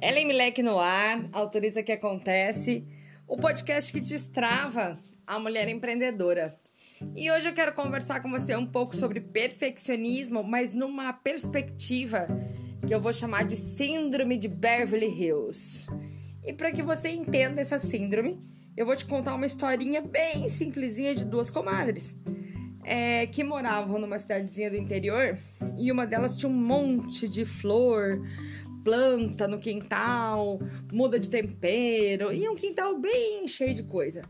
Ellen Milek no ar, autoriza que acontece, o podcast que destrava a mulher empreendedora. E hoje eu quero conversar com você um pouco sobre perfeccionismo, mas numa perspectiva que eu vou chamar de síndrome de Beverly Hills. E para que você entenda essa síndrome, eu vou te contar uma historinha bem simplesinha de duas comadres. É, que moravam numa cidadezinha do interior e uma delas tinha um monte de flor, planta no quintal, muda de tempero e um quintal bem cheio de coisa.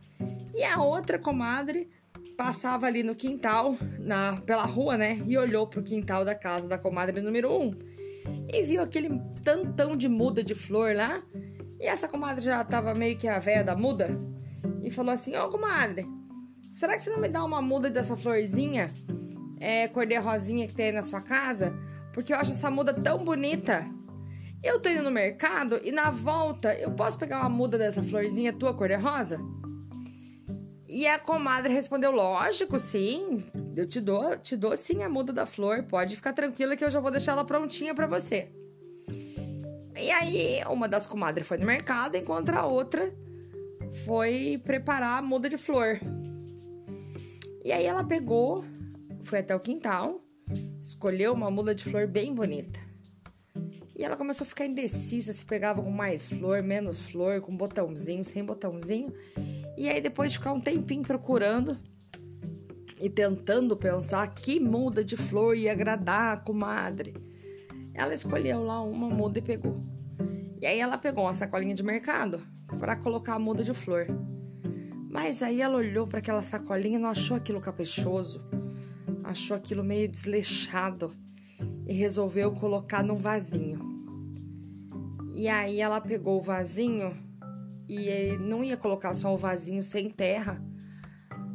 E a outra comadre passava ali no quintal, na pela rua, né, e olhou pro quintal da casa da comadre número um e viu aquele tantão de muda de flor lá. E essa comadre já tava meio que a véia da muda e falou assim: Ô oh, comadre, será que você não me dá uma muda dessa florzinha, é, cor de rosinha que tem aí na sua casa? Porque eu acho essa muda tão bonita. Eu tô indo no mercado e na volta eu posso pegar uma muda dessa florzinha tua cor de rosa? E a comadre respondeu: Lógico, sim. Eu te dou, te dou sim a muda da flor. Pode ficar tranquila que eu já vou deixar ela prontinha para você. E aí, uma das comadres foi no mercado, enquanto a outra foi preparar a muda de flor. E aí ela pegou, foi até o quintal, escolheu uma muda de flor bem bonita. E ela começou a ficar indecisa se pegava com mais flor, menos flor, com botãozinho, sem botãozinho. E aí depois de ficar um tempinho procurando e tentando pensar que muda de flor ia agradar a comadre, ela escolheu lá uma muda e pegou. E aí ela pegou uma sacolinha de mercado para colocar a muda de flor. Mas aí ela olhou para aquela sacolinha e não achou aquilo caprichoso, achou aquilo meio desleixado e resolveu colocar num vasinho. E aí ela pegou o vasinho e não ia colocar só o vasinho sem terra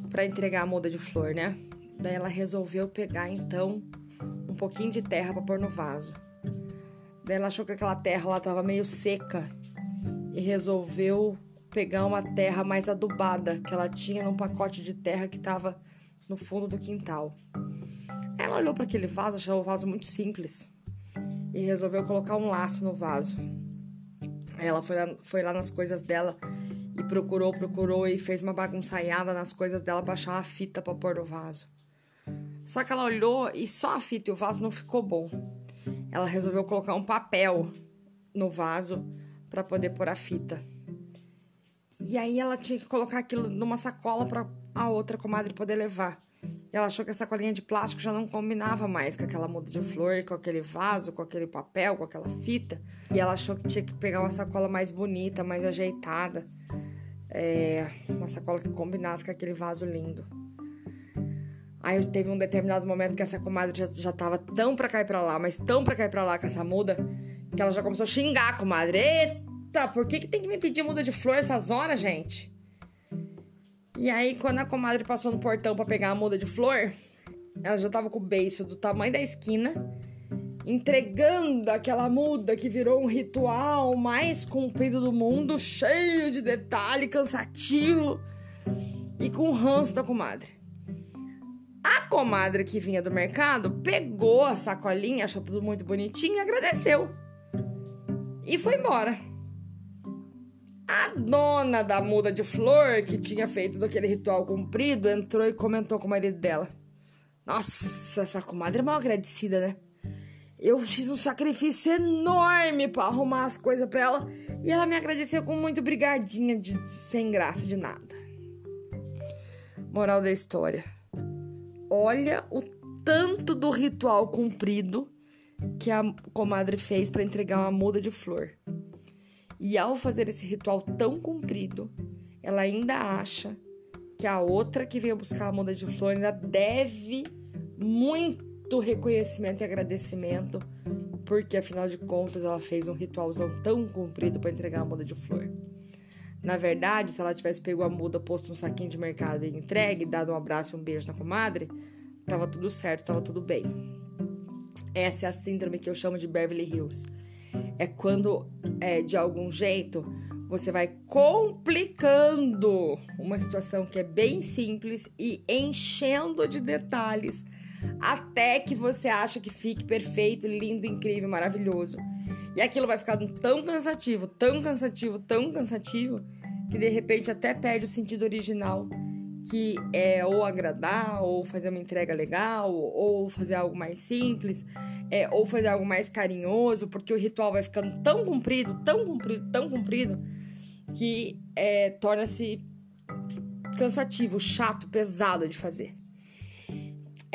para entregar a muda de flor, né? Daí ela resolveu pegar então um pouquinho de terra para pôr no vaso. Daí ela achou que aquela terra lá tava meio seca e resolveu pegar uma terra mais adubada que ela tinha num pacote de terra que tava no fundo do quintal. Ela olhou para aquele vaso, achou o vaso muito simples e resolveu colocar um laço no vaso. Ela foi lá, foi lá nas coisas dela e procurou, procurou e fez uma bagunçaiada nas coisas dela pra achar uma fita pra pôr no vaso. Só que ela olhou e só a fita e o vaso não ficou bom. Ela resolveu colocar um papel no vaso para poder pôr a fita. E aí ela tinha que colocar aquilo numa sacola para a outra comadre poder levar. Ela achou que a sacolinha de plástico já não combinava mais com aquela muda de flor, com aquele vaso, com aquele papel, com aquela fita. E ela achou que tinha que pegar uma sacola mais bonita, mais ajeitada. É, uma sacola que combinasse com aquele vaso lindo. Aí teve um determinado momento que essa comadre já, já tava tão pra e pra lá, mas tão pra e pra lá com essa muda, que ela já começou a xingar a comadre. Eita, por que, que tem que me pedir muda de flor essas horas, gente? E aí, quando a comadre passou no portão para pegar a muda de flor, ela já tava com o beiço do tamanho da esquina, entregando aquela muda que virou um ritual mais comprido do mundo, cheio de detalhe, cansativo e com ranço da comadre. A comadre que vinha do mercado pegou a sacolinha, achou tudo muito bonitinho e agradeceu. E foi embora. A dona da muda de flor, que tinha feito daquele ritual cumprido, entrou e comentou com o marido dela. Nossa, essa comadre é mal agradecida, né? Eu fiz um sacrifício enorme para arrumar as coisas para ela e ela me agradeceu com muito brigadinha de sem graça de nada. Moral da história. Olha o tanto do ritual cumprido que a comadre fez para entregar uma muda de flor. E ao fazer esse ritual tão comprido, ela ainda acha que a outra que veio buscar a muda de flor ainda deve muito reconhecimento e agradecimento, porque afinal de contas ela fez um ritualzão tão comprido para entregar a muda de flor. Na verdade, se ela tivesse pego a muda, posto um saquinho de mercado e entregue, dado um abraço e um beijo na comadre, tava tudo certo, tava tudo bem. Essa é a síndrome que eu chamo de Beverly Hills é quando, é, de algum jeito, você vai complicando uma situação que é bem simples e enchendo de detalhes até que você acha que fique perfeito, lindo, incrível, maravilhoso. E aquilo vai ficando tão cansativo, tão cansativo, tão cansativo, que de repente até perde o sentido original, que é ou agradar, ou fazer uma entrega legal, ou fazer algo mais simples, é, ou fazer algo mais carinhoso, porque o ritual vai ficando tão comprido, tão comprido, tão comprido, que é, torna-se cansativo, chato, pesado de fazer.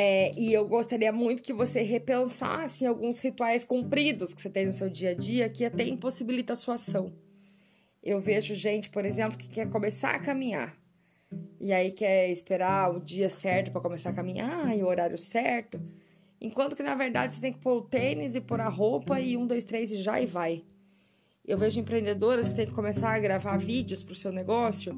É, e eu gostaria muito que você repensasse em alguns rituais compridos que você tem no seu dia a dia que até impossibilita a sua ação. Eu vejo gente, por exemplo, que quer começar a caminhar. E aí quer esperar o dia certo para começar a caminhar e o horário certo. Enquanto que na verdade você tem que pôr o tênis e pôr a roupa e um, dois, três e já e vai. Eu vejo empreendedoras que têm que começar a gravar vídeos para o seu negócio.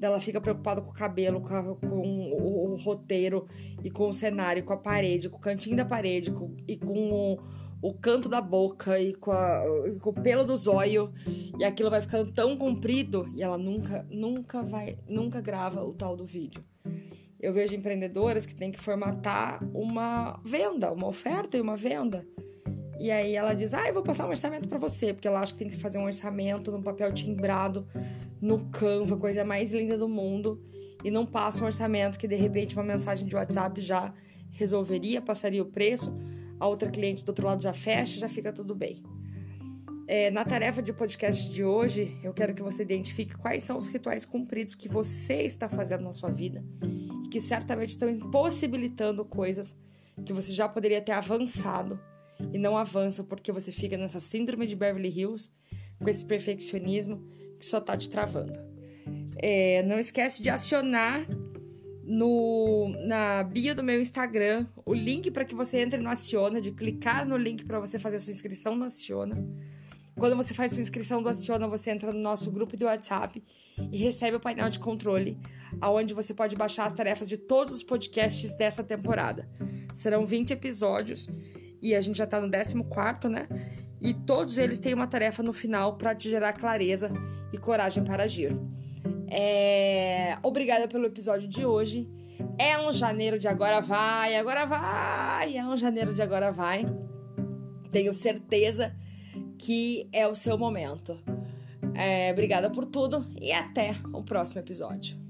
Ela fica preocupada com o cabelo, com, a, com o, o, roteiro e com o cenário, com a parede, com o cantinho da parede com, e com o o canto da boca e com, a, com o pelo do zóio e aquilo vai ficando tão comprido e ela nunca, nunca vai, nunca grava o tal do vídeo. Eu vejo empreendedoras que têm que formatar uma venda, uma oferta e uma venda. E aí ela diz: "Ah, eu vou passar um orçamento para você", porque ela acha que tem que fazer um orçamento num papel timbrado no Canva, coisa mais linda do mundo, e não passa um orçamento que de repente uma mensagem de WhatsApp já resolveria, passaria o preço a outra cliente do outro lado já fecha, já fica tudo bem. É, na tarefa de podcast de hoje, eu quero que você identifique quais são os rituais cumpridos que você está fazendo na sua vida e que certamente estão impossibilitando coisas que você já poderia ter avançado e não avança porque você fica nessa síndrome de Beverly Hills com esse perfeccionismo que só está te travando. É, não esquece de acionar no, na bio do meu Instagram o link para que você entre no Aciona, de clicar no link para você fazer sua inscrição no Aciona. Quando você faz sua inscrição do Aciona, você entra no nosso grupo do WhatsApp e recebe o painel de controle, aonde você pode baixar as tarefas de todos os podcasts dessa temporada. Serão 20 episódios e a gente já está no 14, né? E todos eles têm uma tarefa no final para te gerar clareza e coragem para agir. É... Obrigada pelo episódio de hoje. É um janeiro de agora vai, agora vai, é um janeiro de agora vai. Tenho certeza que é o seu momento. É, obrigada por tudo e até o próximo episódio.